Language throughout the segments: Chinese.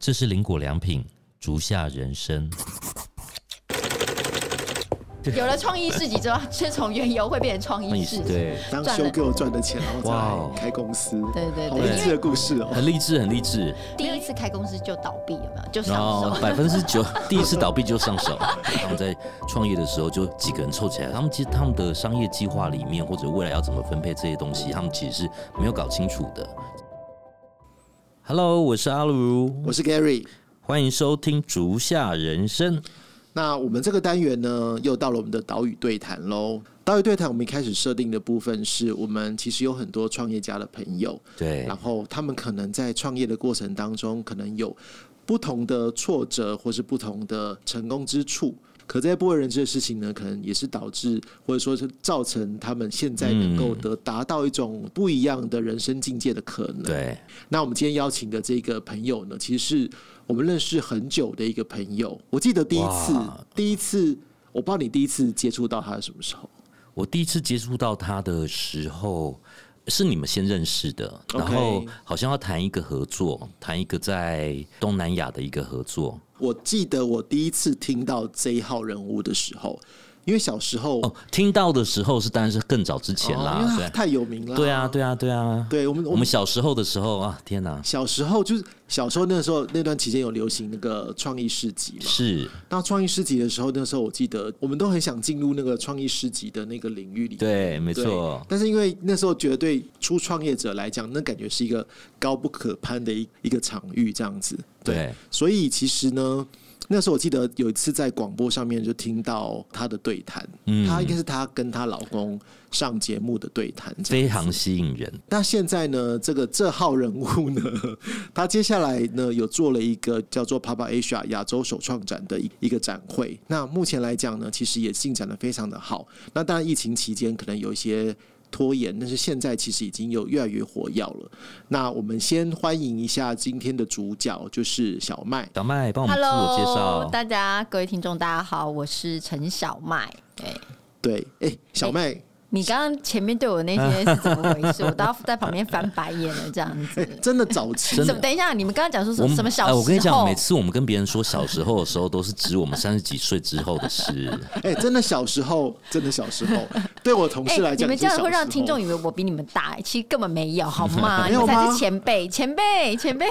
这是林果良品竹下人生。有了创意市集之后，先从原油会变成创意市集。对，当修给我赚的钱，然后再开公司，对对好对励志的故事哦。很励志，很励志。第一次开公司就倒闭，有没有？就上手。百分之九 第一次倒闭就上手。他们在创业的时候就几个人凑起来，他们其实他们的商业计划里面或者未来要怎么分配这些东西，他们其实是没有搞清楚的。Hello，我是阿卢，我是 Gary。欢迎收听《竹下人生》。那我们这个单元呢，又到了我们的岛屿对谈喽。岛屿对谈，我们一开始设定的部分是我们其实有很多创业家的朋友，对然后他们可能在创业的过程当中，可能有不同的挫折，或是不同的成功之处。可这些不为人知的事情呢，可能也是导致，或者说是造成他们现在能够得达到一种不一样的人生境界的可能。对，那我们今天邀请的这个朋友呢，其实是我们认识很久的一个朋友。我记得第一次，第一次，我不知道你第一次接触到他是什么时候？我第一次接触到他的时候，是你们先认识的，然后好像要谈一个合作，谈一个在东南亚的一个合作。我记得我第一次听到这一号人物的时候，因为小时候哦，听到的时候是当然是更早之前哦因啦，对为他太有名了。对啊，对啊，对啊，对我们我们小时候的时候啊，天哪，小时候就是小时候那时候那段期间有流行那个创意市集嘛。是那创意市集的时候，那时候我记得我们都很想进入那个创意市集的那个领域里。对，没对错，但是因为那时候觉得对初创业者来讲，那感觉是一个高不可攀的一一个场域，这样子。对，所以其实呢，那时候我记得有一次在广播上面就听到她的对谈，嗯她应该是她跟她老公上节目的对谈，非常吸引人。那现在呢，这个这号人物呢，他接下来呢有做了一个叫做 Papa Asia 亚洲首创展的一一个展会。那目前来讲呢，其实也进展的非常的好。那当然疫情期间可能有一些拖延，但是现在其实已经有越来越火药了。那我们先欢迎一下今天的主角，就是小麦。小麦，帮我们自我介 Hello，绍。大家各位听众，大家好，我是陈小麦。对对，哎、小麦，你刚刚前面对我那些是怎么回事？我都要在旁边翻白眼了，这样子。真的早期？等一下，你们刚刚讲说什么什么小时候？哎我跟你讲，每次我们跟别人说小时候的时候，都是指我们三十几岁之后的事。哎、真的小时候，真的小时候，对我同哎、事来讲，你们这样会让听众以为我比你们大、哎其实根本没有，好吗？没有吗你们才是前辈，前辈，前辈。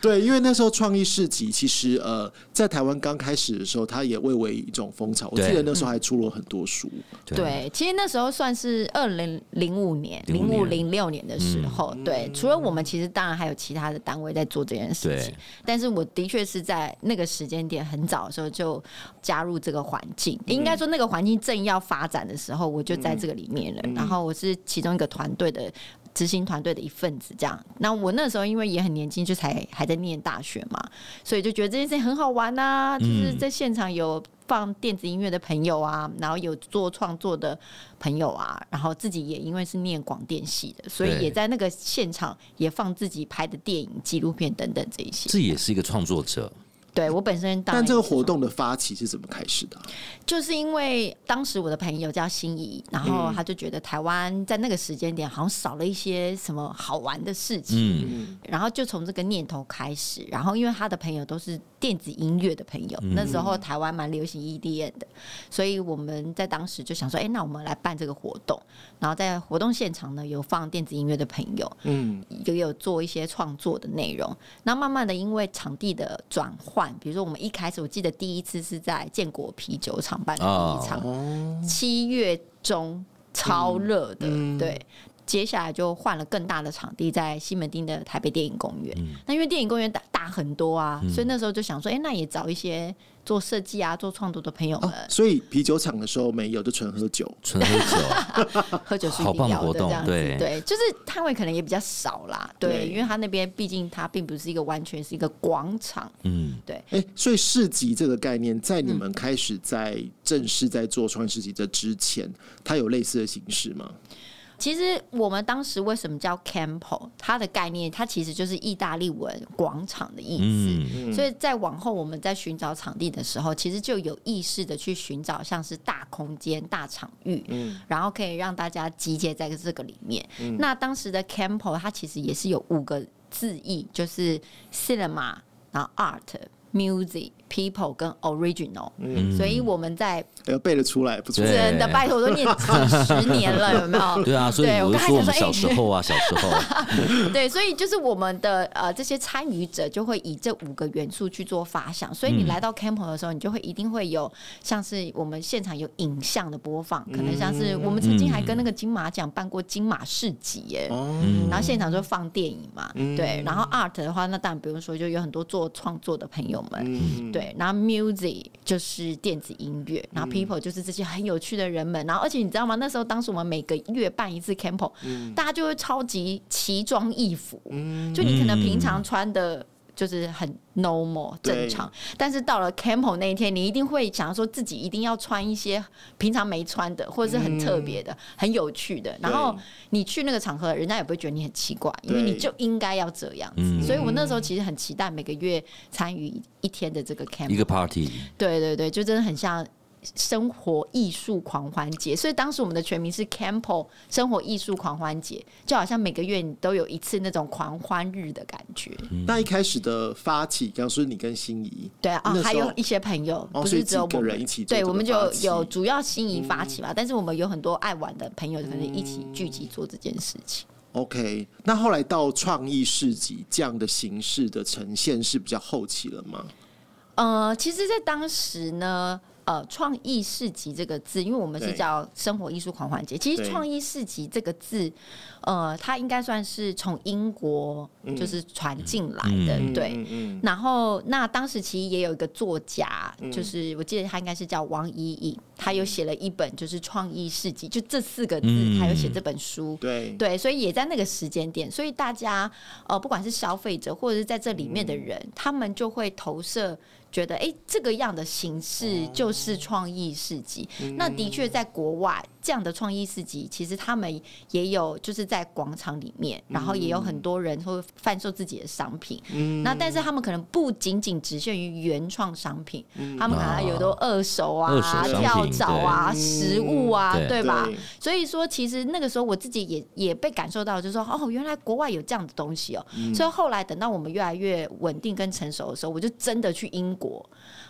对，因为那时候创意市集其实呃，在台湾刚开始的时候，它也蔚为一种风潮。我记得那时候还出了很多书。对，其实那时候算是二零零五年、零05五年零六年的时候。对，除了我们，其实当然还有其他的单位在做这件事情。但是我的确是在那个时间点很早的时候就加入这个环境，应该说那个环境正要发展的时候，我就在这个里面了。然后我是其中一个团队的。执行团队的一份子，这样。那我那时候因为也很年轻，就才还在念大学嘛，所以就觉得这件事情很好玩呐、就是在现场有放电子音乐的朋友啊，然后有做创作的朋友啊，然后自己也因为是念广电系的，所以也在那个现场也放自己拍的电影、纪录片等等这一些。这也是一个创作者，对我本身当但这个活动的发起是怎么开始的啊、就是因为当时我的朋友叫心仪，然后他就觉得台湾在那个时间点好像少了一些什么好玩的事情，嗯，然后就从这个念头开始，然后因为他的朋友都是电子音乐的朋友，那时候台湾蛮流行 EDM 的，所以我们在当时就想说，哎、那我们来办这个活动，然后在活动现场呢有放电子音乐的朋友，嗯，也有做一些创作的内容。那慢慢的，因为场地的转换，比如说我们一开始，我记得第一次是在建国啤酒厂办的第一场，哦，七月中超热的，嗯对。接下来就换了更大的场地，在西门町的台北电影公园。嗯那因为电影公园大大很多啊，所以那时候就想说，哎、那也找一些做设计啊、做创作的朋友们，哦，所以啤酒厂的时候没有，就纯喝酒。纯喝酒，喝酒是一好定要的，棒的活动这样子。对。对，就是摊位可能也比较少啦，对，对。因为他那边毕竟它并不是一个完全是一个广场，嗯，对。哎、所以市集这个概念，在你们开始在正式在做创意市集这之前，它有类似的形式吗？其实我们当时为什么叫 Campo？它的概念，它其实就是意大利文广场的意思。嗯，所以在往后我们在寻找场地的时候，其实就有意识的去寻找像是大空间、大场域，然后可以让大家集结在这个里面。那当时的 Campo 它其实也是有五个字义，就是 cinema、然后 art、music、people 跟 original，、所以我们在呃，背得出来，不错。真的拜托我都念几十年了，有没有？对啊，所以对我我就说我们刚才想说哎 小时候啊，小时候，对，所以就是我们的呃这些参与者就会以这五个元素去做发想，所以你嗯。来到 Campo 的时候，你就会一定会有像是我们现场有影像的播放，可能像是我们曾经还跟那个金马奖办过金马市集耶。哦，然后现场就放电影嘛，对，然后 art 的话，那当然不用说，就有很多做创作的朋友们，嗯，对，然后 music 就是电子音乐，然后 people 就是这些很有趣的人们，然后而且你知道吗？那时候当时我们每个月办一次 camp，、大家就会超级奇装异服，就你可能平常穿的。就是很 normal 对。正常，但是到了 camp 那一天，你一定会想要说自己一定要穿一些平常没穿的，或者是很特别的、很有趣的。然后你去那个场合，人家也不会觉得你很奇怪，因为你就应该要这样子。嗯。所以我那时候其实很期待每个月参与一天的这个 camp。一个 party，对对对，就真的很像生活艺术狂欢节，所以当时我们的全名是 Campo 生活艺术狂欢节，就好像每个月你都有一次那种狂欢日的感觉。那一开始的发起，刚刚说你跟心仪，对啊，还有一些朋友，哦不是只有个我们人一起做对，我们就有主要心仪发起嘛，但是我们有很多爱玩的朋友，可能一起聚集做这件事情。OK，那后来到创意市集这样的形式的呈现是比较后期了吗？呃，其实，在当时呢，呃，创意市集这个字，因为我们是叫生活艺术狂欢节，其实创意市集这个字，呃，它应该算是从英国就是传进来的，嗯。对。然后，那当时其实也有一个作家，就是我记得他应该是叫王怡颖，他有写了一本就是创意市集，就这四个字，嗯他有写这本书。对。对，所以也在那个时间点，所以大家呃，不管是消费者或者是在这里面的人，他们就会投射。觉得哎、诶这个样的形式就是创意市集。那的确，在国外这样的创意市集，其实他们也有，就是在广场里面，然后也有很多人会贩售自己的商品。嗯那但是他们可能不仅仅只限于原创商品，他们可能有都二手啊、跳蚤啊、对食物啊，对对吧？对所以说，其实那个时候我自己也也被感受到，就是说，哦，原来国外有这样的东西哦。所以后来等到我们越来越稳定跟成熟的时候，我就真的去英国，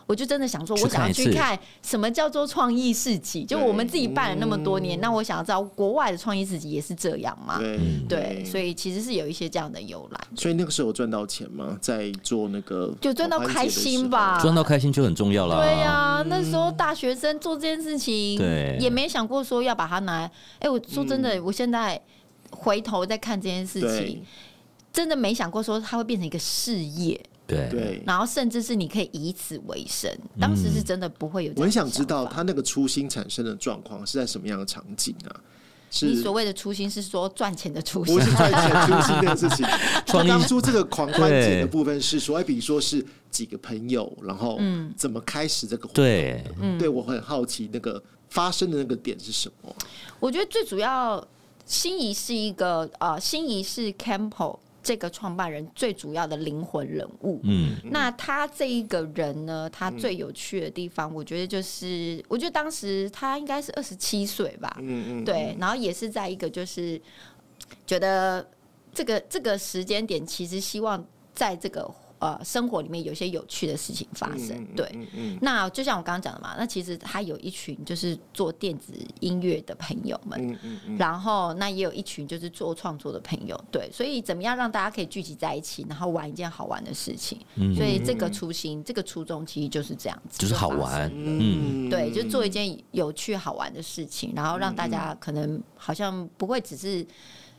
我就真的想说，我想要去看什么叫做创意市集。就我们自己办了那么多年，那我想要知道国外的创意市集也是这样吗？对对，所以其实是有一些这样的由来，所以那个时候有赚到钱吗？在做那个就赚到开心吧。赚到开心就很重要了。对呀、那时候大学生做这件事情，对也没想过说要把它拿来。哎、我说真的，我现在回头再看这件事情，真的没想过说它会变成一个事业，对对。然后甚至是你可以以此为生。当时是真的不会有这我。很想知道他那个初心产生的状况是在什么样的场景啊？是你所谓的初心是说赚钱的初心不，是赚钱初心这个事情？创意当初这个狂欢节的部分是说，哎，比如说是几个朋友，然后怎么开始这个活动？对，嗯对我很好奇那个发生的那个点是什么？我觉得最主要，心仪是一个呃，心仪是 Campo 这个创办人最主要的灵魂人物。嗯，那他这一个人呢，他最有趣的地方，我觉得就是，我觉得当时他应该是二十七岁吧，嗯嗯，对，然后也是在一个就是觉得这个这个时间点，其实希望在这个呃生活里面有一些有趣的事情发生，嗯对。嗯嗯。那就像我刚刚讲的嘛，那其实他有一群就是做电子音乐的朋友们，嗯嗯嗯，然后那也有一群就是做创作的朋友，对，所以怎么样让大家可以聚集在一起，然后玩一件好玩的事情，嗯。所以这个初心、这个初衷其实就是这样子，就是好玩，嗯，对，就做一件有趣好玩的事情，然后让大家可能好像不会只是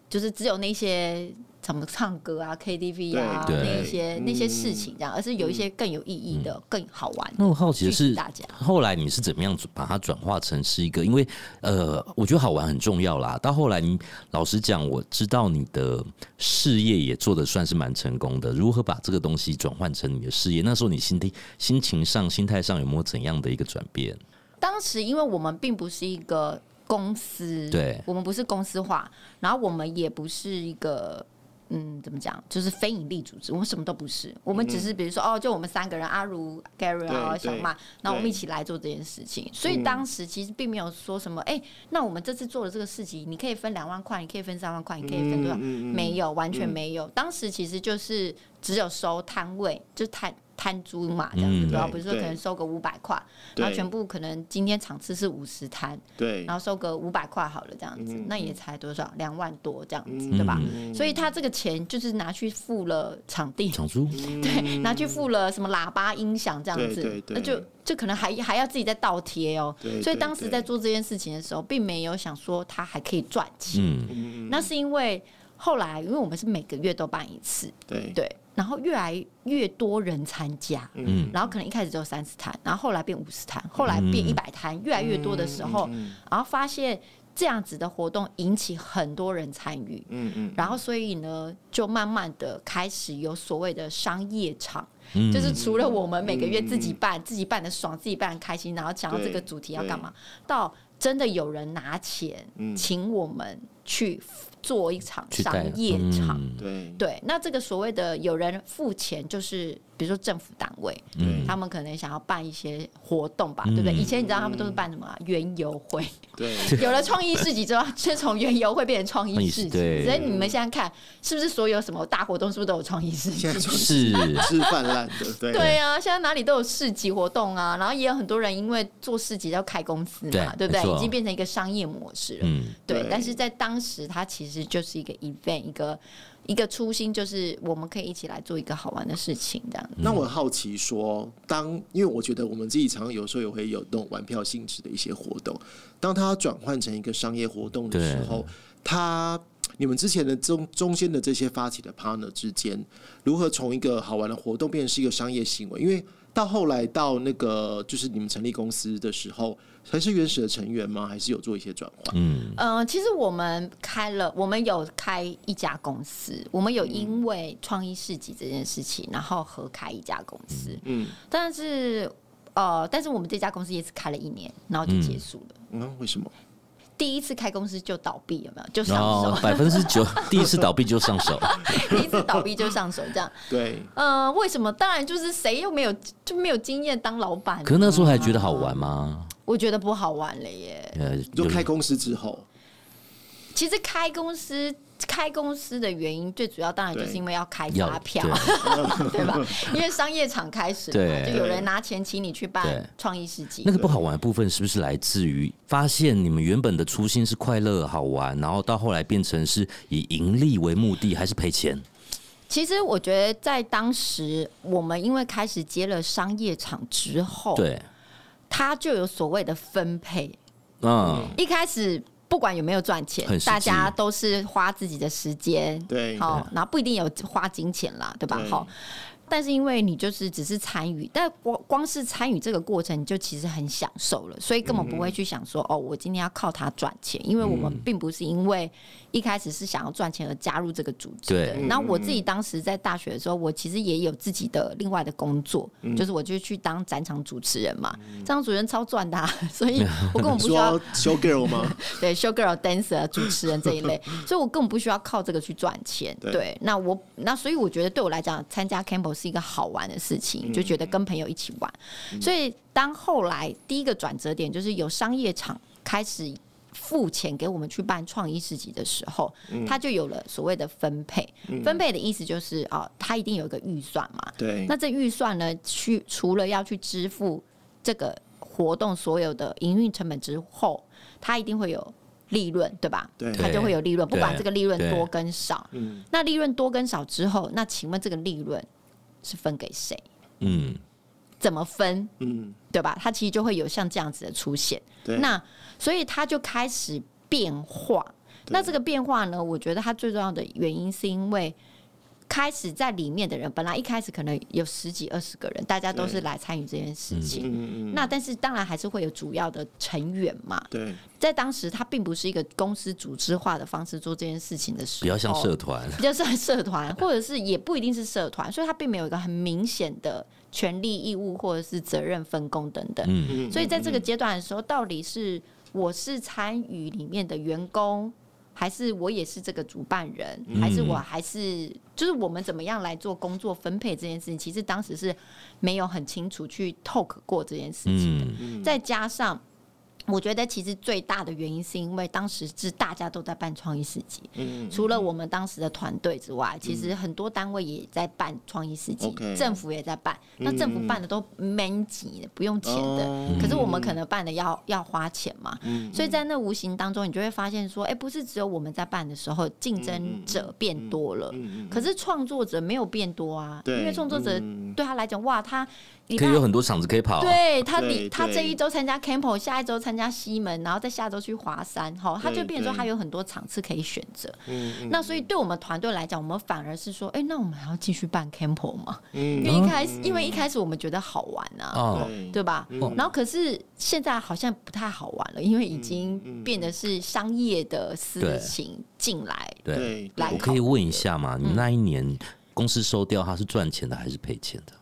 就是只有那些怎么唱歌啊、KTV 啊对那一些那些事情这样，而是有一些更有意义的、更好玩。那我好奇的是大家，后来你是怎么样把它转化成是一个？因为呃，我觉得好玩很重要啦。到后来你老实讲，我知道你的事业也做的算是蛮成功的。如何把这个东西转换成你的事业？那时候你心地、心情上、心态上有没有怎样的一个转变？当时因为我们并不是一个公司，对我们不是公司化，然后我们也不是一个嗯，怎么讲？就是非盈利组织，我们什么都不是，我们只是比如说，哦，就我们三个人，阿如、Gary 啊、对小马，那我们一起来做这件事情。所以当时其实并没有说什么，哎、那我们这次做的这个事情，你可以分两万块，你可以分三万块，你可以分多少？没有，完全没有。当时其实就是只有收摊位，就摊摊租嘛，这样子，嗯对吧？对。比如说可能收个五百块，然后全部可能今天场次是五十摊，对。然后收个五百块好了，这样子，嗯那也才多少？两万多这样子，嗯。对吧？嗯。所以他这个钱就是拿去付了场地，场租？对，拿去付了什么喇叭、音响这样子，对对对。那就就可能还还要自己再倒贴哦。对对所以当时在做这件事情的时候，并没有想说他还可以赚钱，那是因为后来因为我们是每个月都办一次，对。对，然后越来越多人参加，嗯。然后可能一开始只有三十摊，然后后来变五十摊，后来变嗯。一百摊，越来越多的时候，嗯然后发现这样子的活动引起很多人参与，嗯嗯然后所以呢，就慢慢的开始有所谓的商业场，嗯。就是除了我们每个月自己办，自己办的爽，自己办的开心，然后想到这个主题要干嘛，到真的有人拿钱嗯。请我们去做一场商业场。嗯。对。对，那这个所谓的有人付钱，就是比如说政府单位，嗯他们可能想要办一些活动吧，对不对？嗯以前你知道他们都是办什么啊？园游会，对。有了创意市集之后，就从园游会变成创意市集。所以你们现在看，是不是所有什么大活动，是不是都有创意市集？是。是泛滥的，对。对啊，现在哪里都有市集活动啊，然后也有很多人因为做市集要开公司嘛，对不对？已经变成一个商业模式了。嗯。对，对。但是在当时，它其实就是一个 event，一个一个初心，就是我们可以一起来做一个好玩的事情，这样。那我很好奇说，当因为我觉得我们自己常常有时候也会有那种玩票性质的一些活动，当它转换成一个商业活动的时候，它你们之前的中中间的这些发起的 partner 之间，如何从一个好玩的活动变成是一个商业行为？因为到后来到那个就是你们成立公司的时候，还是原始的成员吗？还是有做一些转换？嗯呃，其实我们开了，我们有开一家公司，我们有因为创意市集这件事情，然后合开一家公司，嗯但是呃，但是我们这家公司也只开了一年，然后就结束了。嗯，为什么？第一次开公司就倒闭，有没有？就上手，百分之九 第一次倒闭就上手，第一次倒闭就上手，这样。对，呃，为什么？当然就是谁又没有就没有经验当老板、可是那时候还觉得好玩吗？我觉得不好玩了耶。呃，就开公司之后，其实开公司开公司的原因，最主要当然就是因为要开发票，对 对吧？因为商业场开始嘛，对就有人拿钱请你去办创意市集那。个不好玩的部分是不是来自于发现你们原本的初心是快乐好玩，然后到后来变成是以盈利为目的，还是赔钱？其实我觉得在当时，我们因为开始接了商业场之后，对，它就有所谓的分配。嗯，一开始不管有没有赚钱大家都是花自己的时间，对好，然后不一定有花金钱啦，对吧？好。但是因为你就是只是参与，但光光是参与这个过程，你就其实很享受了，所以根本不会去想说，哦，我今天要靠它赚钱，因为我们并不是因为一开始是想要赚钱而加入这个组织的。对然后我自己当时在大学的时候，我其实也有自己的另外的工作，就是我就去当展场主持人嘛，展场主持人超赚的啊、所以我根本不需要 show girl 吗？对 show girl、dancer、主持人这一类，所以我根本不需要靠这个去赚钱。对对，那我那所以我觉得对我来讲，参加 Campbell 是一个好玩的事情，就觉得跟朋友一起玩。所以当后来第一个转折点就是有商业场开始。付钱给我们去办创意市集的时候，他就有了所谓的分配。分配的意思就是啊，他一定有一个预算嘛。对，那这预算呢，去除了要去支付这个活动所有的营运成本之后，他一定会有利润，对吧？对他就会有利润，不管这个利润多跟少。嗯那利润多跟少之后，那请问这个利润是分给谁？嗯，怎么分？嗯，对吧？它其实就会有像这样子的出现。对，那所以它就开始变化。那这个变化呢，我觉得它最重要的原因是因为开始在里面的人，本来一开始可能有十几二十个人，大家都是来参与这件事情。嗯。嗯，那但是当然还是会有主要的成员嘛，对在当时他并不是一个公司组织化的方式做这件事情的时候，比较像社团，比较像社团，或者是也不一定是社团，所以他并没有一个很明显的权利义务或者是责任分工等等。嗯，所以在这个阶段的时候，到底是我是参与里面的员工，还是我也是这个主办人，还是我还是就是我们怎么样来做工作分配这件事情，其实当时是没有很清楚去 talk 过这件事情的。嗯。再加上，我觉得其实最大的原因是因为当时是大家都在办创意市集，嗯除了我们当时的团队之外，其实很多单位也在办创意市集政府也在办。那政府办的都蛮挤的，不用钱的，哦可是我们可能办的要要花钱嘛。嗯所以在那无形当中，你就会发现说，哎、不是只有我们在办的时候，竞争者变多了，嗯可是创作者没有变多啊，因为创作者嗯对他来讲，哇，他可以有很多场子可以跑。对他对你他这一周参加 Campo，下一周参加西门，然后再下周去华山，哈，他就对变成说他有很多场次可以选择。嗯那所以对我们团队来讲，我们反而是说，哎、那我们还要继续办 Campo 吗？嗯因为一开始，因为一开始我们觉得好玩啊。哦，对对吧？嗯然后可是现在好像不太好玩了，因为已经变得是商业的事情进来。对，对来我可以问一下嘛？嗯你那一年公司收掉，它是赚钱的还是赔钱的？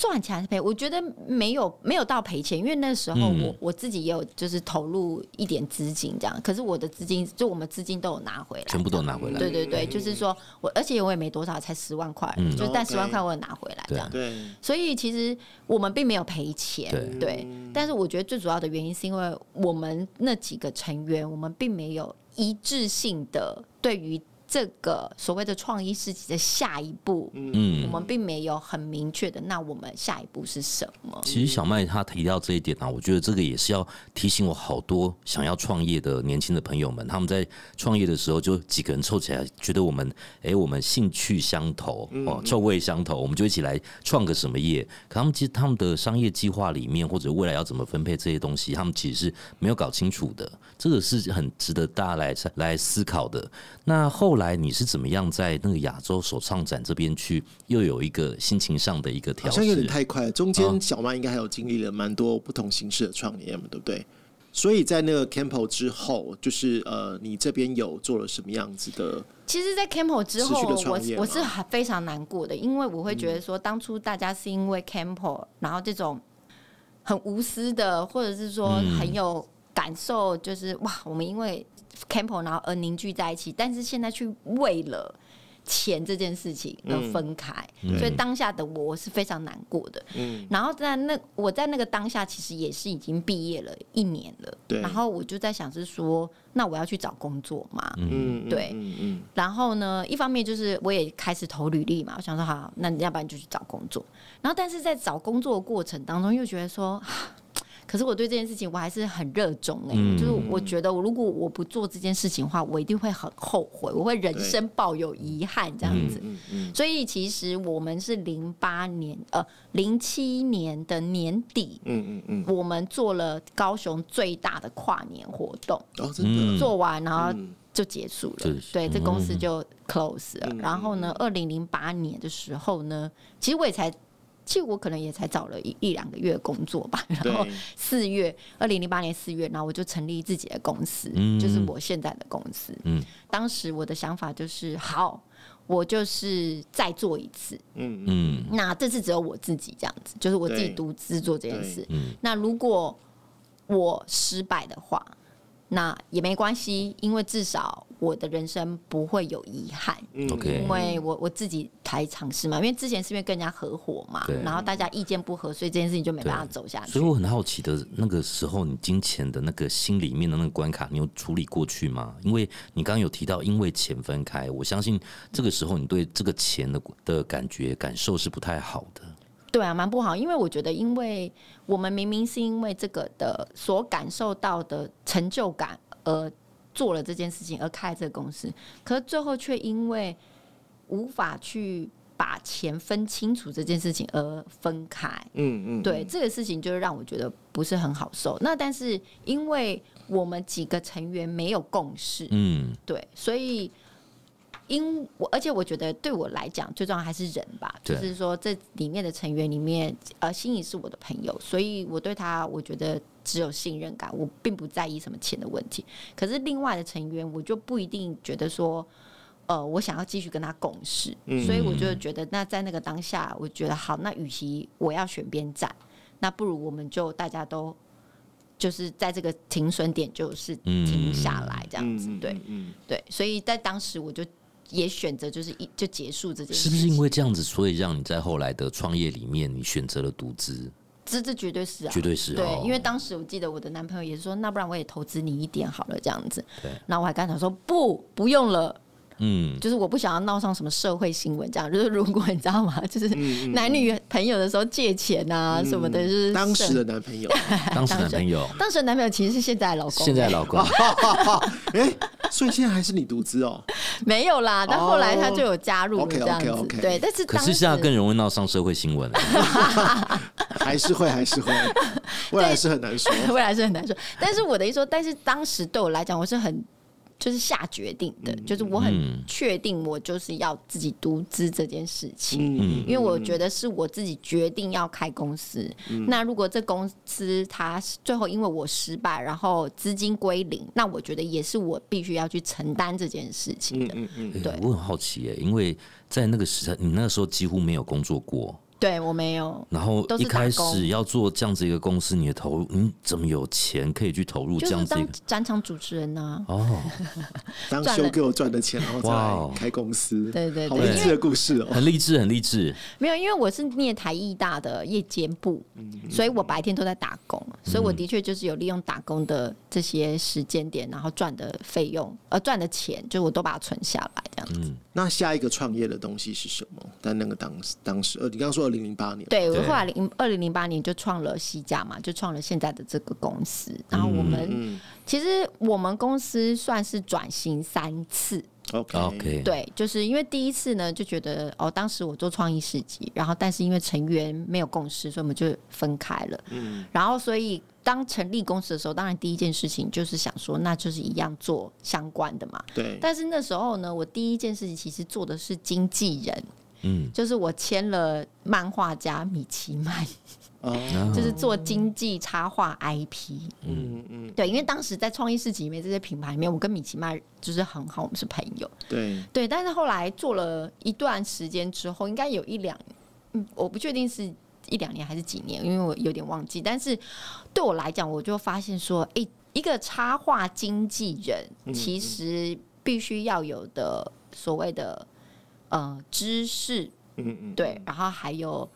赚钱还是赔？我觉得没有没有到赔钱，因为那时候嗯我、我自己也有就是投入一点资金这样，可是我的资金就我们资金都有拿回来，全部都拿回来。对对对，就是说我而且我也没多少，才十万块，嗯就但十万块我有拿回来这样。对，所以其实我们并没有赔钱，对对。但是我觉得最主要的原因是因为我们那几个成员，我们并没有一致性的对于这个所谓的创意市集的下一步，嗯我们并没有很明确的，那我们下一步是什么？其实小麦他提到这一点啊，我觉得这个也是要提醒我好多想要创业的年轻的朋友们，他们在创业的时候就几个人凑起来，觉得我们哎、我们兴趣相投哦，臭味相投，我们就一起来创个什么业。可他们其实他们的商业计划里面，或者未来要怎么分配这些东西，他们其实是没有搞清楚的。这个是很值得大家来来思考的。那后来你是怎么样在那个亚洲首创展这边去，又有一个心情上的一个调整？好像有点太快了。中啊间小曼应该还有经历了蛮多不同形式的创业嘛，对不对？所以在那个 Campo 之后，就是呃，你这边有做了什么样子的？其实，在 Campo 之后，我我是很非常难过的，因为我会觉得说，当初大家是因为 Campo，然后这种很无私的，或者是说嗯很有感受，就是哇，我们因为 Campo 然后而凝聚在一起，但是现在去为了钱这件事情而分开，所以当下的我我是非常难过的。嗯，然后在那我在那个当下，其实也是已经毕业了一年了，对。然后我就在想是说，那我要去找工作嘛，嗯，对。嗯嗯。然后呢，一方面就是我也开始投履历嘛，我想说好，那要不然就去找工作。然后但是在找工作的过程当中，又觉得说，啊可是我对这件事情我还是很热衷哎、嗯就是我觉得我如果我不做这件事情的话，我一定会很后悔，我会人生抱有遗憾这样子。所以其实我们是零八年呃零七年的年底，嗯嗯嗯，我们做了高雄最大的跨年活动，哦，真嗯的，做完然后嗯就结束了。对，这公司就 close 了。嗯然后呢，二零零八年的时候呢，其实我也才。其实我可能也才找了一一两个月工作吧，然后四月，二零零八年四月，然后我就成立自己的公司，嗯就是我现在的公司。嗯当时我的想法就是，好，我就是再做一次，嗯嗯嗯那这次只有我自己这样子，就是我自己独资做这件事。嗯那如果我失败的话，那也没关系，因为至少我的人生不会有遗憾。嗯 OK 因为我我自己才尝试嘛，因为之前是因为跟人家合伙嘛，然后大家意见不合，所以这件事情就没办法走下去所以。我很好奇的，那个时候你金钱的那个心里面的那个关卡，你有处理过去吗？因为你刚刚有提到因为钱分开，我相信这个时候你对这个钱的的感觉感受是不太好的。对啊，蛮不好，因为我觉得，因为我们明明是因为这个的所感受到的成就感而做了这件事情，而开这个公司，可是最后却因为无法去把钱分清楚这件事情而分开。嗯嗯，对这个事情，就是让我觉得不是很好受。那但是因为我们几个成员没有共识，嗯对，所以因我，而且我觉得对我来讲，最重要还是人吧。就是说，这里面的成员里面，呃，心仪是我的朋友，所以我对他，我觉得只有信任感，我并不在意什么钱的问题。可是另外的成员，我就不一定觉得说。呃，我想要继续跟他共事，嗯所以我就觉得，那在那个当下，我觉得好，那与其我要选边站，那不如我们就大家都就是在这个停损点就是停下来这样子，嗯对嗯，对，所以在当时我就也选择就是一就结束这件事是，不是因为这样子，所以让你在后来的创业里面，你选择了独资？这这绝对是啊，绝对是对，哦。因为当时我记得我的男朋友也是说，那不然我也投资你一点好了，这样子。对，然后我还跟他说不，不用了，嗯，就是我不想要闹上什么社会新闻，这样。就是如果你知道吗，就是男女朋友的时候借钱啊什么的，就是当时的男朋友，当时男朋友，当时的男朋友其实是现在的老公，现在的老公，哎，所以现在还是你独资哦。没有啦，但后来他就有加入这样子对，但是可是现在更容易闹上社会新闻了。还是会，还是会，未来是很难说。未来是很难说。但是我的意思说，但是当时对我来讲，我是很就是下决定的，就是我很嗯确定我就是要自己独资这件事情。嗯，因为我觉得是我自己决定要开公司。那如果这公司它最后因为我失败，然后资金归零，那我觉得也是我必须要去承担这件事情的。嗯嗯，嗯对我很好奇耶，因为在那个时代，你那个时候几乎没有工作过，对我没有，然后一开始要做这样子一个公司，你的投入，你怎么有钱可以去投入这样子一个？展场主持人呐、哦，当修给我赚的钱，然后再开公司，对对对好励志的故事哦。很励志，很励志。没有，因为我是念台艺大的夜间部，所以我白天都在打工，所以我的确就是有利用打工的这些时间点，然后赚的费用，呃，赚的钱，就我都把它存下来，这样子。那下一个创业的东西是什么？在那个当当时，呃，你刚刚说二零零八年，对，我后来零二零零八年就创了西甲嘛，就创了现在的这个公司。然后我们、嗯其实我们公司算是转型三次，，OK OK，对，就是因为第一次呢，就觉得哦，当时我做创意市集，然后但是因为成员没有共识，所以我们就分开了。嗯，然后所以当成立公司的时候，当然第一件事情就是想说，那就是一样做相关的嘛。对，但是那时候呢，我第一件事情其实做的是经纪人，嗯，就是我签了漫画家米奇曼，哦，就是做经济插画 IP。嗯嗯，对，因为当时在创意市集里面这些品牌里面，我跟米奇曼就是很好，我们是朋友。对，对，但是后来做了一段时间之后，应该有一两，嗯，我不确定是一两年还是几年，因为我有点忘记。但是对我来讲，我就发现说，诶，一个插画经纪人其实必须要有的所谓的呃知识，嗯嗯，对，然后还有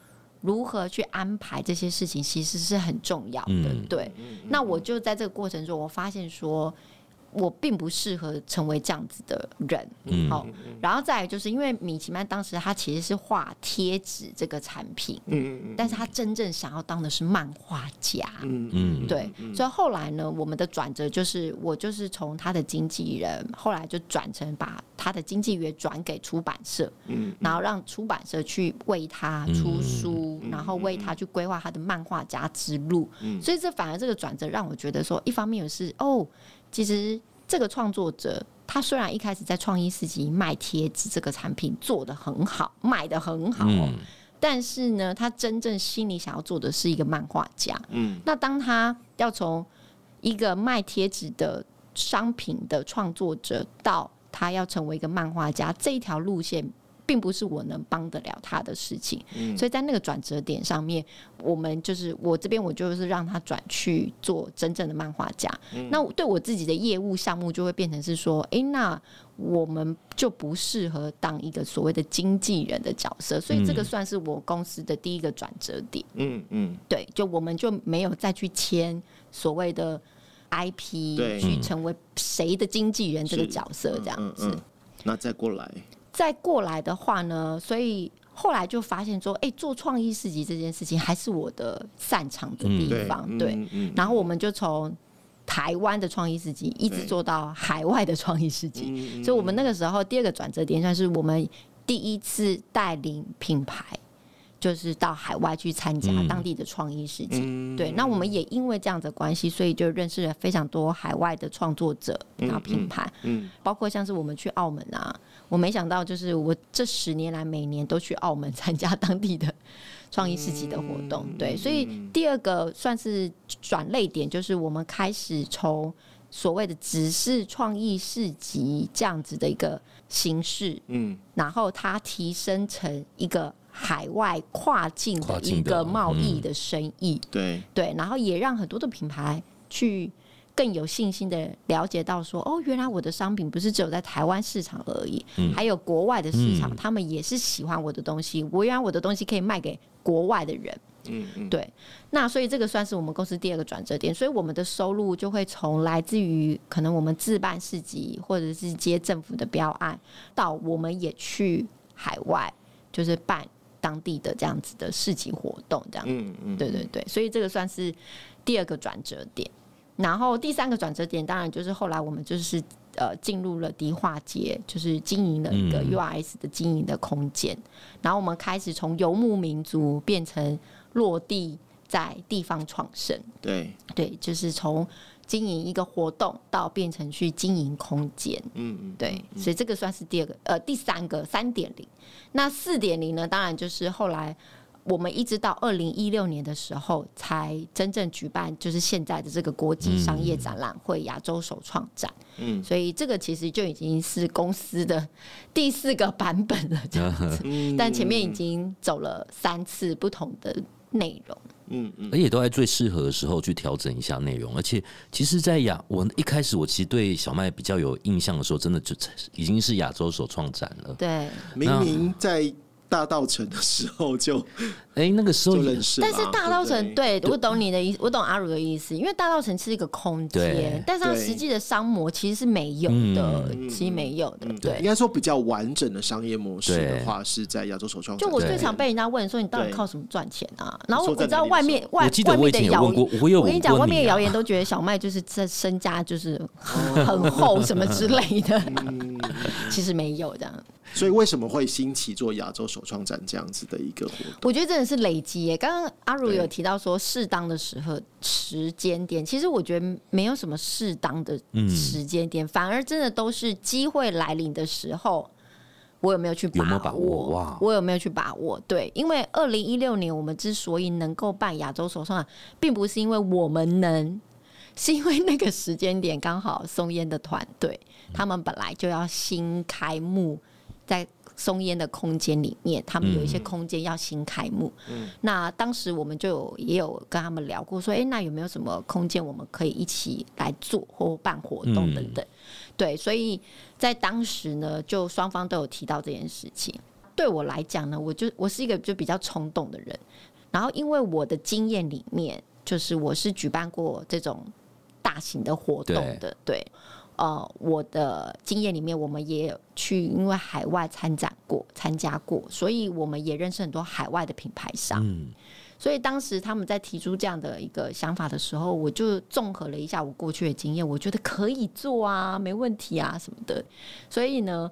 如何去安排这些事情，其实是很重要的。嗯对，那我就在这个过程中，我发现说。我并不适合成为这样子的人，嗯好、然后再来就是因为米奇曼当时他其实是画贴纸这个产品，嗯嗯但是他真正想要当的是漫画家，嗯嗯对，所以后来呢，我们的转折就是我就是从他的经纪人，后来就转成把他的经纪约转给出版社，嗯然后让出版社去为他出书，然后为他去规划他的漫画家之路。所以这反而这个转折让我觉得说，一方面也是哦，其实这个创作者。他虽然一开始在创意市集卖贴纸这个产品做得很好，卖得很好、哦，嗯但是呢，他真正心里想要做的是一个漫画家。嗯那当他要从一个卖贴纸的商品的创作者到他要成为一个漫画家，这一条路线并不是我能帮得了他的事情。所以在那个转折点上面，我们就是我这边我就是让他转去做真正的漫画家。那对我自己的业务项目就会变成是说，诶，那我们就不适合当一个所谓的经纪人的角色，所以这个算是我公司的第一个转折点。嗯嗯，对，就我们就没有再去签所谓的 IP 对。去成为谁的经纪人这个角色这样子。那再过来，再过来的话呢，所以后来就发现说，哎、做创意市集这件事情还是我的擅长的地对方。对，然后我们就从台湾的创意市集一直做到海外的创意市集，嗯所以我们那个时候第二个转折点算是我们第一次带领品牌。就是到海外去参加嗯。当地的创意市集，嗯。对，那我们也因为这样的关系，所以就认识了非常多海外的创作者，然后品牌，嗯。包括像是我们去澳门啊，我没想到就是我这十年来每年都去澳门 参加当地的创意市集的活动，对，所以第二个算是转类点，就是我们开始从所谓的只是创意市集这样子的一个形式，嗯。然后它提升成一个海外跨境的一个贸易的生意，对，对，然后也让很多的品牌去更有信心的了解到说，哦，原来我的商品不是只有在台湾市场而已，还有国外的市场，嗯。他们也是喜欢我的东西。我原来我的东西可以卖给国外的人。嗯嗯，对，那所以这个算是我们公司第二个转折点，所以我们的收入就会从来自于可能我们自办市集或者是接政府的标案，到我们也去海外，就是办当地的这样子的市集活动，这样。嗯嗯，对对对，所以这个算是第二个转折点。然后第三个转折点，当然就是后来我们就是呃进入了迪化街，就是经营了一个嗯 URS 的经营的空间。然后我们开始从游牧民族变成落地在地方创生，对，对，就是从经营一个活动到变成去经营空间。嗯嗯，对，所以这个算是第二个，呃，第三个三点零。那四点零呢？当然就是后来我们一直到二零一六年的时候，才真正举办，就是现在的这个国际商业展览会亚洲首创展。嗯所以这个其实就已经是公司的第四个版本了，这样子。嗯但前面已经走了三次不同的内容。嗯嗯而且都在最适合的时候去调整一下内容。而且，其实，在亚我一开始我其实对小麦比较有印象的时候，真的就已经是亚洲首创展了。对，明明在大道城的时候就哎、那个时候认识但是大道城，对我懂你的意思，我懂阿如的意思，因为大道城是一个空对。间，但是它对实际的商模其实是没有的，其实没有的，应对。该说比较完整的商业模式的话，是在亚洲首创就我最常被人家问说，你到底靠什么赚钱啊？然后我知道外面外外面的谣前有问过，我有我跟你讲，问外面的啊。谣言都觉得小麦就是这身家就是很厚什么之类的，嗯其实没有这样。所以为什么会兴起做亚洲首创展这样子的一个活动？我觉得真的是累积耶。刚刚阿如有提到说适当的时候时间点，其实我觉得没有什么适当的时间点，反而真的都是机会来临的时候。我有没有去把握？有有把握哇我有没有去把握？对，因为二零一六年我们之所以能够办亚洲首创展，并不是因为我们能，是因为那个时间点刚好松烟的团队，他们本来就要新开幕，在松烟的空间里面，他们有一些空间要新开幕。那当时我们就有也有跟他们聊过，说，哎、那有没有什么空间我们可以一起来做或办活动等等？对，所以在当时呢，就双方都有提到这件事情。对我来讲呢，我就我是一个就比较冲动的人，然后因为我的经验里面，就是我是举办过这种大型的活动的，对。呃，我的经验里面，我们也有去因为海外参展过、参加过，所以我们也认识很多海外的品牌商。嗯，所以当时他们在提出这样的一个想法的时候，我就综合了一下我过去的经验，我觉得可以做啊，没问题啊什么的。所以呢，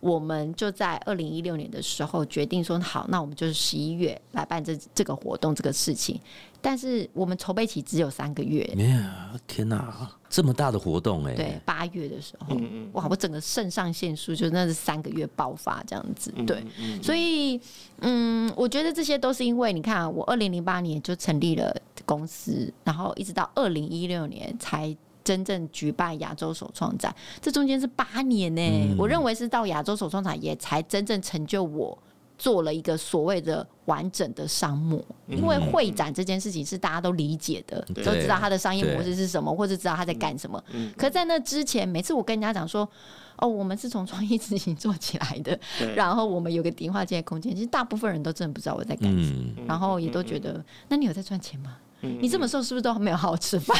我们就在二零一六年的时候决定说，好，那我们就是十一月来办这这个活动这个事情。但是我们筹备期只有三个月，呀天哪，这么大的活动哎、对，八月的时候，嗯哇，我整个肾上腺素就那是三个月爆发这样子，嗯对，所以嗯，我觉得这些都是因为你看啊，我二零零八年就成立了公司，然后一直到二零一六年才。真正举办亚洲首创展，这中间是八年呢、我认为是到亚洲首创展也才真正成就我做了一个所谓的完整的商模，因为会展这件事情是大家都理解的，都知道它的商业模式是什么，或者知道他在干什么。可在那之前，每次我跟人家讲说，哦，我们是从创意自行做起来的，然后我们有个迪化街的空间，其实大部分人都真的不知道我在干什么，嗯，然后也都觉得，那你有在赚钱吗？你这么瘦，是不是都没有好好吃饭？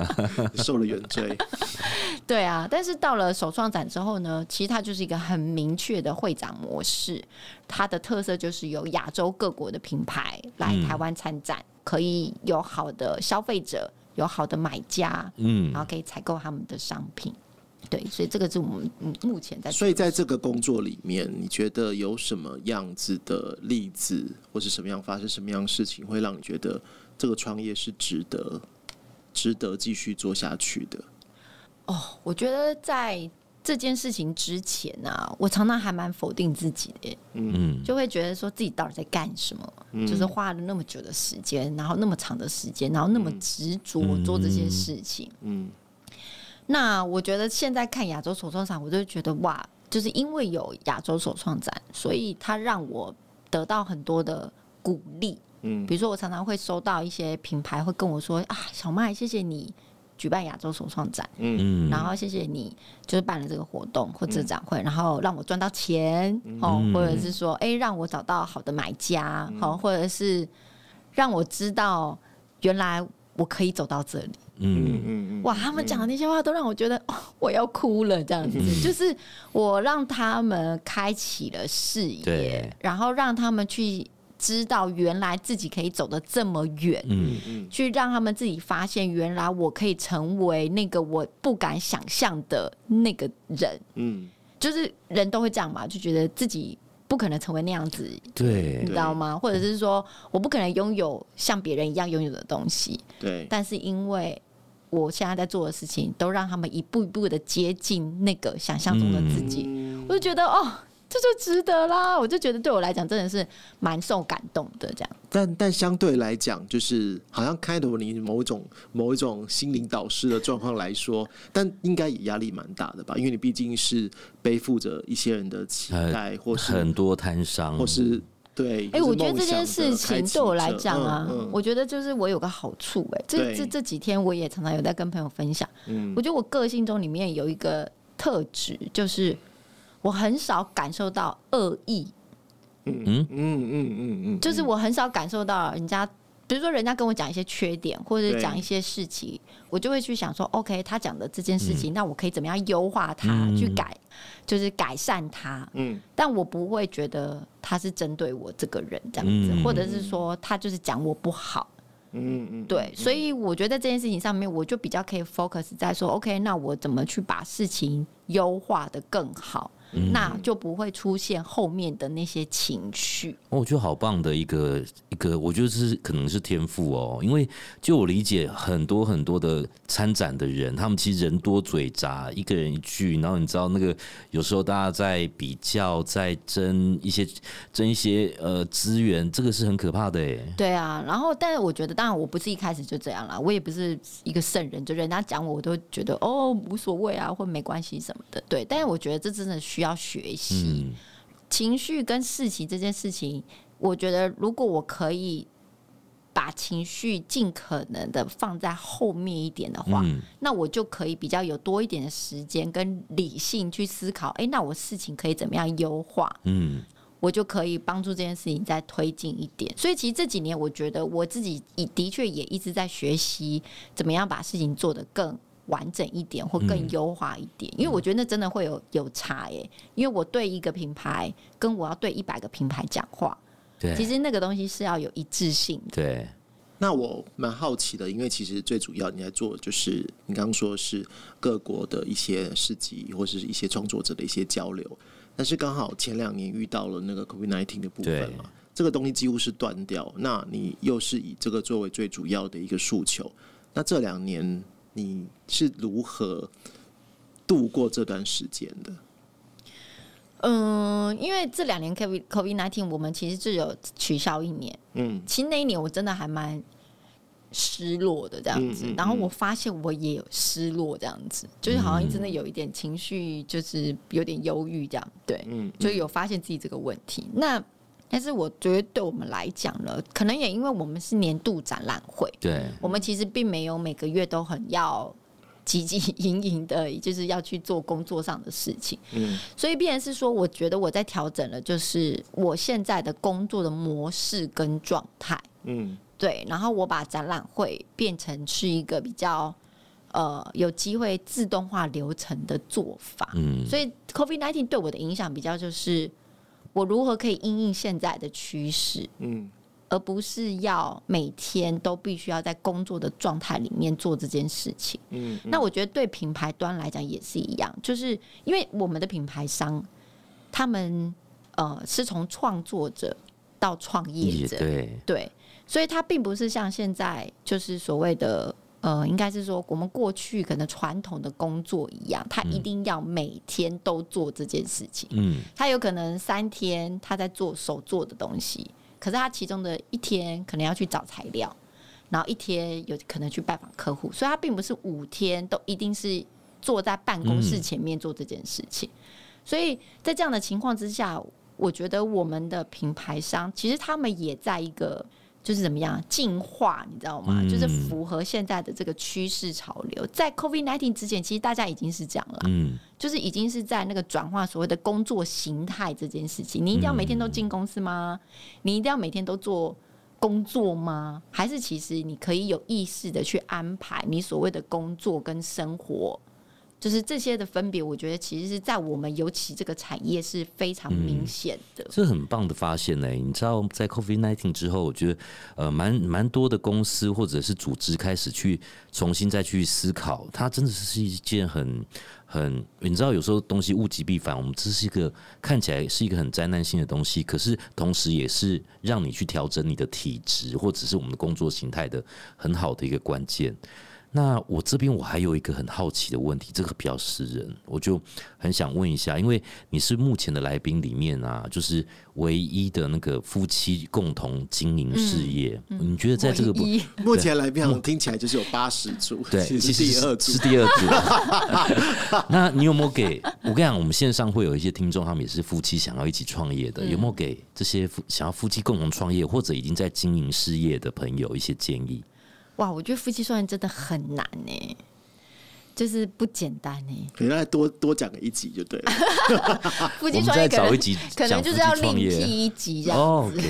受了原罪，对啊，但是到了首创展之后呢，其实它就是一个很明确的会展模式，它的特色就是有亚洲各国的品牌来台湾参展，可以有好的消费者，有好的买家，嗯然后可以采购他们的商品。对，所以这个是我们嗯目前在做。所以在这个工作里面，你觉得有什么样子的例子，或是什么样发生什么样的事情，会让你觉得这个创业是值得、值得继续做下去的？哦我觉得在这件事情之前啊，我常常还蛮否定自己的，嗯，就会觉得说自己到底在干什么，就是花了那么久的时间，然后那么长的时间，然后那么执着做这些事情。嗯那我觉得现在看亚洲首创展，我就觉得哇，就是因为有亚洲首创展，所以它让我得到很多的鼓励。嗯。比如说，我常常会收到一些品牌会跟我说啊，小麦，谢谢你举办亚洲首创展，嗯，然后谢谢你就是办了这个活动或者展会，然后让我赚到钱哦，嗯。或者是说哎让我找到好的买家，好，或者是让我知道原来我可以走到这里。嗯。嗯哇，他们讲的那些话都让我觉得哦，我要哭了，这样子，就是我让他们开启了视野，然后让他们去知道原来自己可以走得这么远，嗯。去让他们自己发现原来我可以成为那个我不敢想象的那个人，嗯，就是人都会这样嘛，就觉得自己不可能成为那样子，对。你知道吗？或者是说我不可能拥有像别人一样拥有的东西，对，但是因为我现在在做的事情，都让他们一步一步的接近那个想象中的自己，嗯。我就觉得哦，这就值得啦。我就觉得对我来讲真的是蛮受感动的，这样。但但相对来讲，就是好像开头你某一种某一种心灵导师的状况来说，但应该也压力蛮大的吧？因为你毕竟是背负着一些人的期待，或是很多摊商，或是对。哎、我觉得这件事情对我来讲啊，嗯嗯我觉得就是我有个好处哎、这这这几天我也常常有在跟朋友分享，嗯我觉得我个性中里面有一个特质，就是我很少感受到恶意，嗯？嗯嗯嗯嗯，就是我很少感受到人家，比如说人家跟我讲一些缺点，或者讲一些事情，我就会去想说，OK，他讲的这件事情，那我可以怎么样优化它，嗯去改，就是改善它。嗯。但我不会觉得他是针对我这个人这样子，嗯。或者是说他就是讲我不好。嗯嗯，对，所以我觉得这件事情上面，我就比较可以 focus 在说，OK，那我怎么去把事情优化的更好，嗯那就不会出现后面的那些情绪。哦我觉得好棒的一个一个，我觉得是可能是天赋哦，因为就我理解，很多很多的参展的人，他们其实人多嘴杂，一个人一句，然后你知道那个有时候大家在比较，在争一些争一些呃资源，这个是很可怕的哎。对啊，然后但是我觉得，当然我不是一开始就这样啦，我也不是一个圣人，就人家讲我，我都觉得哦无所谓啊，或没关系什么的。对，但是我觉得这真的需要学习。嗯情绪跟事情这件事情，我觉得如果我可以把情绪尽可能的放在后面一点的话，嗯那我就可以比较有多一点的时间跟理性去思考，哎、那我事情可以怎么样优化？嗯我就可以帮助这件事情再推进一点。所以其实这几年，我觉得我自己也的确也一直在学习怎么样把事情做得更完整一点，或更优化一点。因为我觉得那真的会有有差耶。因为我对一个品牌，跟我要对一百个品牌讲话，对，其实那个东西是要有一致性的。对，那我蛮好奇的，因为其实最主要你在做的就是你刚刚说是各国的一些市集或是一些创作者的一些交流，但是刚好前两年遇到了那个 COVID nineteen 的部分嘛，这个东西几乎是断掉。那你又是以这个作为最主要的一个诉求，那这两年你是如何度过这段时间的？嗯，因为这两年 COVID COVID nineteen 我们其实就有取消一年，嗯。其实那一年我真的还蛮失落的这样子，嗯嗯然后我发现我也有失落这样子，就是好像真的有一点情绪，就是有点忧郁这样，对，嗯，就有发现自己这个问题。那但是我觉得对我们来讲呢，可能也因为我们是年度展览会，对，我们其实并没有每个月都很要 积极营营的，就是要去做工作上的事情。嗯所以，必然是说，我觉得我在调整了，就是我现在的工作的模式跟状态。嗯对，然后我把展览会变成是一个比较呃有机会自动化流程的做法。嗯所以 COVID nineteen 对我的影响比较就是，我如何可以因应现在的趋势，嗯。而不是要每天都必须要在工作的状态里面做这件事情。嗯，那我觉得对品牌端来讲也是一样，就是因为我们的品牌商，他们呃是从创作者到创业者，对，对，所以他并不是像现在就是所谓的呃，应该是说我们过去可能传统的工作一样，他一定要每天都做这件事情。嗯他有可能三天他在做手做的东西，可是他其中的一天可能要去找材料，然后一天有可能去拜访客户，所以他并不是五天都一定是坐在办公室前面做这件事情。所以在这样的情况之下，我觉得我们的品牌商其实他们也在一个就是怎么样进化，你知道吗？嗯就是符合现在的这个趋势潮流。在 COVID nineteen 之前，其实大家已经是这样了，嗯，就是已经是在那个转化所谓的工作形态这件事情。你一定要每天都进公司吗？你一定要每天都做工作吗？还是其实你可以有意识的去安排你所谓的工作跟生活？就是这些的分别，我觉得其实是在我们尤其这个产业是非常明显的。这很棒的发现呢、你知道，在 COVID nineteen 之后，我觉得呃，蛮蛮多的公司或者是组织开始去重新再去思考，它真的是一件很很，你知道，有时候东西物极必反，我们这是一个看起来是一个很灾难性的东西，可是同时也是让你去调整你的体质或者是我们的工作形态的很好的一个关键。那我这边我还有一个很好奇的问题，这个比较私人，我就很想问一下，因为你是目前的来宾里面啊，就是唯一的那个夫妻共同经营事业，你觉得在这个目前来讲听起来就是有八十组，对，其实第二组。是第二组。那你有没有给我跟你讲，我们线上会有一些听众，他们也是夫妻想要一起创业的，有没有给这些夫想要夫妻共同创业或者已经在经营事业的朋友一些建议？哇，我觉得夫妻双人真的很难呢，就是不简单呢。可能再多多讲个一集就对了。夫妻创业可能再找一集可能就是要另辟一集这样哦子。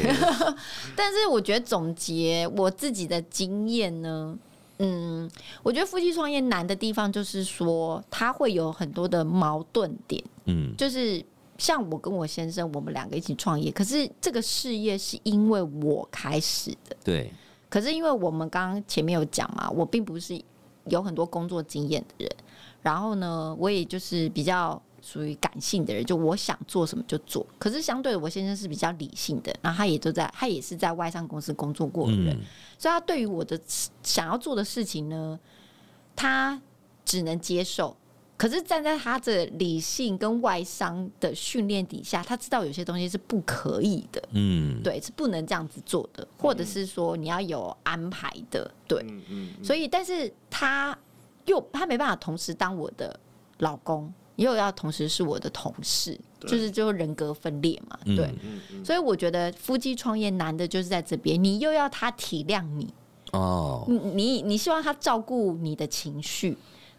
但是我觉得总结我自己的经验呢，嗯，我觉得夫妻创业难的地方就是说，它会有很多的矛盾点，嗯就是像我跟我先生，我们两个一起创业，可是这个事业是因为我开始的，对，可是因为我们刚刚前面有讲嘛，我并不是有很多工作经验的人，然后呢，我也就是比较属于感性的人，就我想做什么就做。可是相对的，我先生是比较理性的，然后他也都在，他也是在外商公司工作过的人，嗯所以他对于我的想要做的事情呢，他只能接受。可是站在他的理性跟外商的训练底下，他知道有些东西是不可以的。嗯，对，是不能这样子做的，或者是说你要有安排的，对。所以，但是他又他没办法同时当我的老公，又要同时是我的同事，就是就人格分裂嘛，嗯对。所以我觉得夫妻创业难的就是在这边，你又要他体谅你，哦，你你你希望他照顾你的情绪。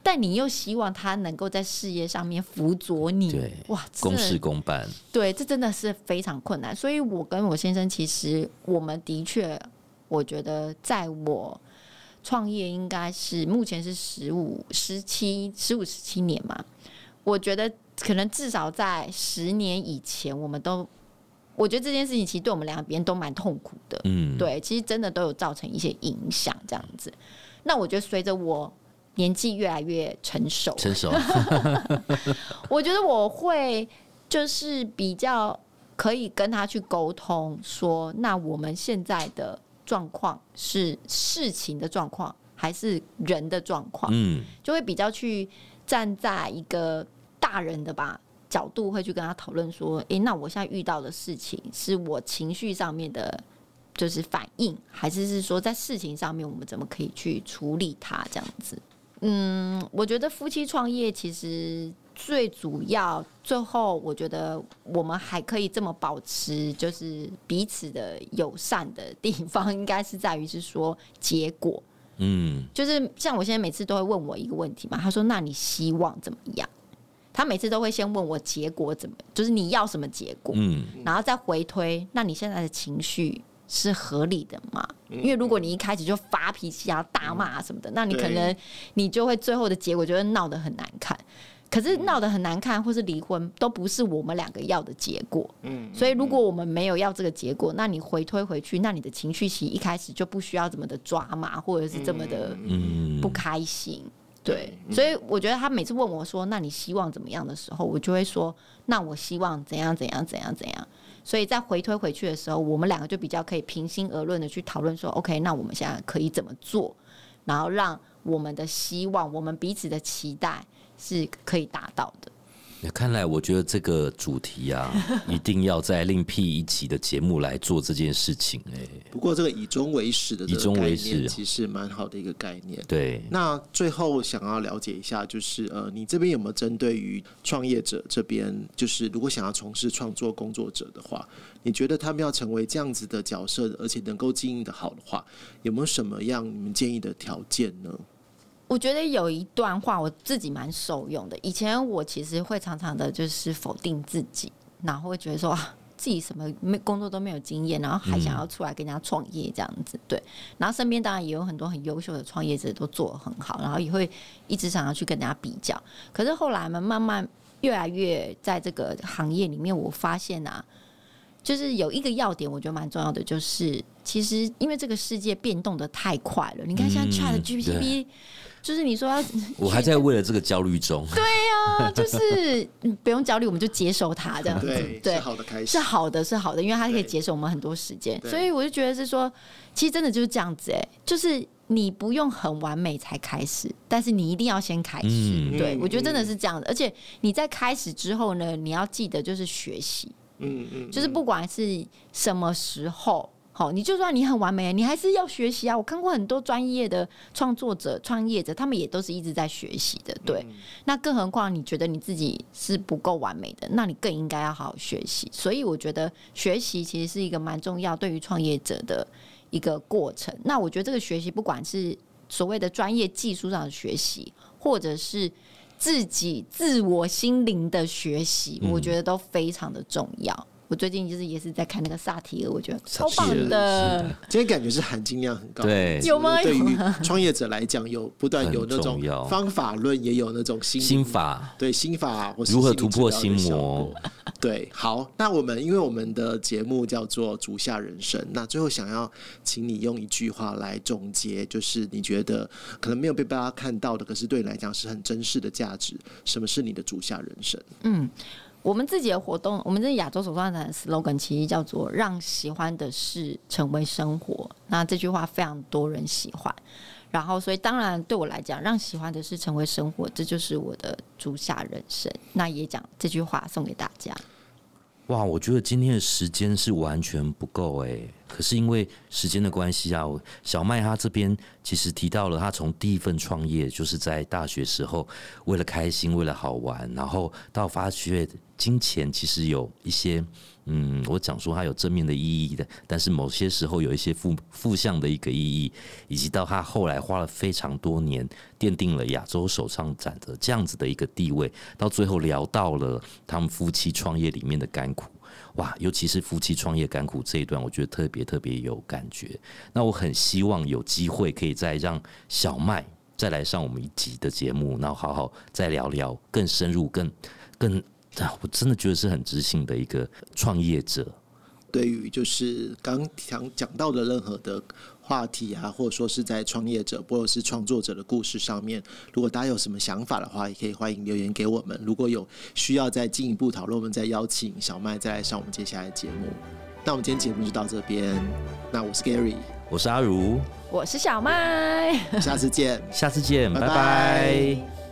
但你又希望他能够在事业上面辅佐你对，哇，公事公办，对，这真的是非常困难。所以我跟我先生，其实我们的确，我觉得在我创业应该是目前是十五、十七、十五、十七年嘛。我觉得可能至少在十年以前，我们都，我觉得这件事情其实对我们两边都蛮痛苦的。嗯，对，其实真的都有造成一些影响，这样子。那我觉得随着我年纪越来越成熟，成熟，我觉得我会就是比较可以跟他去沟通，说那我们现在的状况是事情的状况，还是人的状况，嗯就会比较去站在一个大人的吧角度，会去跟他讨论说，诶，那我现在遇到的事情是我情绪上面的。就是反应，还是是说在事情上面，我们怎么可以去处理它这样子？嗯，我觉得夫妻创业其实最主要，最后我觉得我们还可以这么保持，就是彼此的友善的地方，应该是在于是说结果。嗯就是像我现在每次都会问我一个问题嘛，他说：“那你希望怎么样？”他每次都会先问我结果怎么，就是你要什么结果，嗯然后再回推，那你现在的情绪是合理的嘛？因为如果你一开始就发脾气啊、大骂啊什么的，那你可能你就会最后的结果就会闹得很难看。可是闹得很难看，或是离婚，都不是我们两个要的结果。嗯，所以如果我们没有要这个结果，那你回推回去，那你的情绪其实一开始就不需要这么的抓马，或者是这么的嗯，不开心。对，所以我觉得他每次问我说：“那你希望怎么样的时候，我就会说：那我希望怎样怎样怎样怎样。”所以在回推回去的时候，我们两个就比较可以平心而论的去讨论说：“OK，那我们现在可以怎么做，然后让我们的希望、我们彼此的期待是可以达到的。”那看来，我觉得这个主题啊，一定要在另辟一集的节目来做这件事情。哎，不过这个以终为始的这以终个概念，为始其实蛮好的一个概念。对，那最后想要了解一下，就是呃，你这边有没有针对于创业者这边，就是如果想要从事创作工作者的话，你觉得他们要成为这样子的角色，而且能够经营的好的话，有没有什么样你们建议的条件呢？我觉得有一段话我自己蛮受用的。以前我其实会常常的就是否定自己，然后会觉得说啊，自己什么没工作都没有经验，然后还想要出来跟人家创业这样子。对，然后身边当然也有很多很优秀的创业者都做得很好，然后也会一直想要去跟人家比较。可是后来嘛，慢慢越来越在这个行业里面，我发现啊，就是有一个要点，我觉得蛮重要的，就是其实因为这个世界变动的太快了。你看现在嗯 Chat GPT，、就是你说要 我还在为了这个焦虑中。对呀、就是嗯不用焦虑，我们就接受它这样子。对，对是好的开始，是好的，是好的，因为它可以对节省我们很多时间，所以我就觉得是说，其实真的就是这样子、哎，就是你不用很完美才开始，但是你一定要先开始。嗯嗯对我觉得真的是这样的，而且你在开始之后呢，你要记得就是学习，嗯嗯，就是不管是什么时候。好，你就算你很完美，你还是要学习啊！我看过很多专业的创作者、创业者，他们也都是一直在学习的。对，那更何况你觉得你自己是不够完美的，那你更应该要好好学习。所以我觉得学习其实是一个蛮重要对于创业者的一个过程。那我觉得这个学习，不管是所谓的专业技术上的学习，或者是自己自我心灵的学习，嗯我觉得都非常的重要。我最近就是也是在看那个萨提尔，我觉得超棒的。今天感觉是含金量很高，对有吗对于创业者来讲，有不断有那种方法论，也有那种心心法对心法如何突破治疗的心魔？对，好，那我们因为我们的节目叫做“足下人生”，那最后想要请你用一句话来总结，就是你觉得可能没有被大家看到的，可是对你来讲是很珍视的价值。什么是你的足下人生？我们自己的活动，我们这亚洲手创展的 slogan 其实叫做“让喜欢的事成为生活”。那这句话非常多人喜欢，然后所以当然对我来讲，让喜欢的事成为生活，这就是我的足下人生。那也讲这句话送给大家。哇，我觉得今天的时间是完全不够诶。可是因为时间的关系啊，小麦他这边其实提到了他从第一份创业，就是在大学时候为了开心，为了好玩，然后到发觉金钱其实有一些。嗯，我讲说它有正面的意义的，但是某些时候有一些负负向的一个意义，以及到他后来花了非常多年奠定了亚洲首创展的这样子的一个地位，到最后聊到了他们夫妻创业里面的甘苦。哇，尤其是夫妻创业甘苦这一段，我觉得特别特别有感觉。那我很希望有机会可以再让小麦再来上我们一集的节目，然后好好再聊聊更深入、更更。啊，我真的觉得是很知性的一个创业者。对于就是刚讲讲到的任何的话题啊，或者说是在创业者或者是创作者的故事上面，如果大家有什么想法的话，也可以欢迎留言给我们。如果有需要再进一步讨论，我们再邀请小麦再来上我们接下来的节目。那我们今天节目就到这边，那我是 Gary，我是阿如，我是小麦。下次见。下次见，拜拜拜拜